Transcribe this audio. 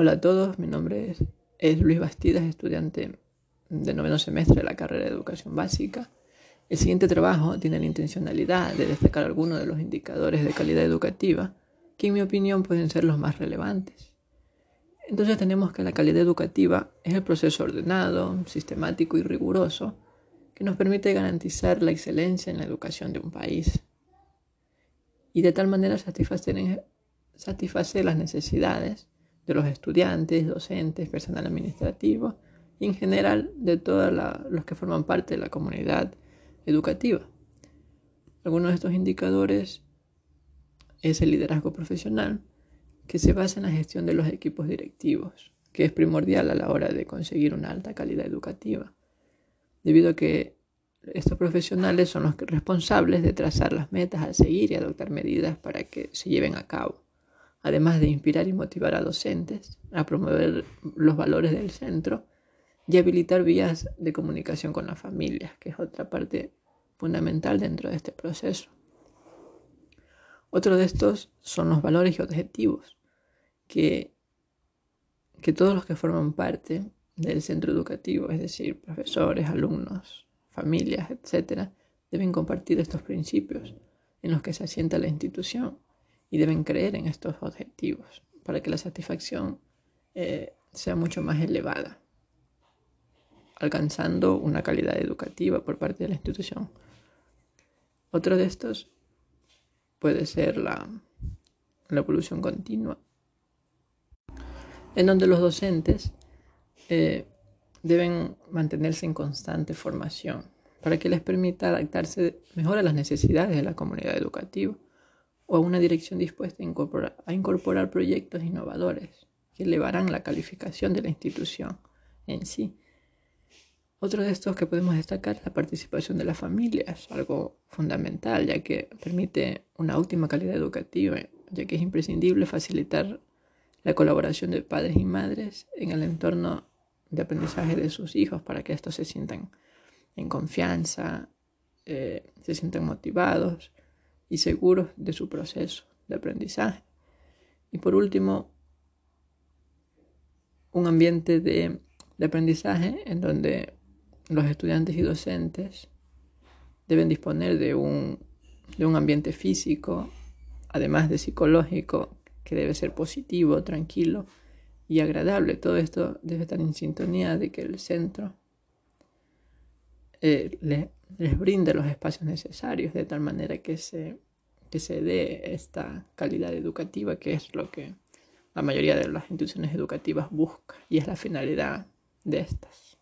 Hola a todos, mi nombre es, Luis Bastidas, estudiante de noveno semestre de la carrera de Educación Básica. El siguiente trabajo tiene la intencionalidad de destacar algunos de los indicadores de calidad educativa que en mi opinión pueden ser los más relevantes. Entonces tenemos que la calidad educativa es el proceso ordenado, sistemático y riguroso que nos permite garantizar la excelencia en la educación de un país y de tal manera satisfacer, satisfacer las necesidades de los estudiantes, docentes, personal administrativo y en general de todos los que forman parte de la comunidad educativa. Algunos de estos indicadores es el liderazgo profesional, que se basa en la gestión de los equipos directivos, que es primordial a la hora de conseguir una alta calidad educativa, debido a que estos profesionales son los responsables de trazar las metas a seguir y adoptar medidas para que se lleven a cabo además de inspirar y motivar a docentes a promover los valores del centro y habilitar vías de comunicación con las familias, que es otra parte fundamental dentro de este proceso. Otro de estos son los valores y objetivos, que, que todos los que forman parte del centro educativo, es decir, profesores, alumnos, familias, etc., deben compartir estos principios en los que se asienta la institución y deben creer en estos objetivos para que la satisfacción eh, sea mucho más elevada, alcanzando una calidad educativa por parte de la institución. Otro de estos puede ser la, la evolución continua, en donde los docentes eh, deben mantenerse en constante formación para que les permita adaptarse mejor a las necesidades de la comunidad educativa o a una dirección dispuesta a incorporar, proyectos innovadores que elevarán la calificación de la institución en sí. Otro de estos que podemos destacar es la participación de las familias, algo fundamental ya que permite una óptima calidad educativa, ya que es imprescindible facilitar la colaboración de padres y madres en el entorno de aprendizaje de sus hijos para que estos se sientan en confianza, eh, se sientan motivados y seguros de su proceso de aprendizaje. Y por último, un ambiente de, aprendizaje en donde los estudiantes y docentes deben disponer de un, de un ambiente físico, además de psicológico, que debe ser positivo, tranquilo y agradable. Todo esto debe estar en sintonía de que el centro eh, les brinde los espacios necesarios de tal manera que se, que se dé esta calidad educativa que es lo que la mayoría de las instituciones educativas busca y es la finalidad de estas.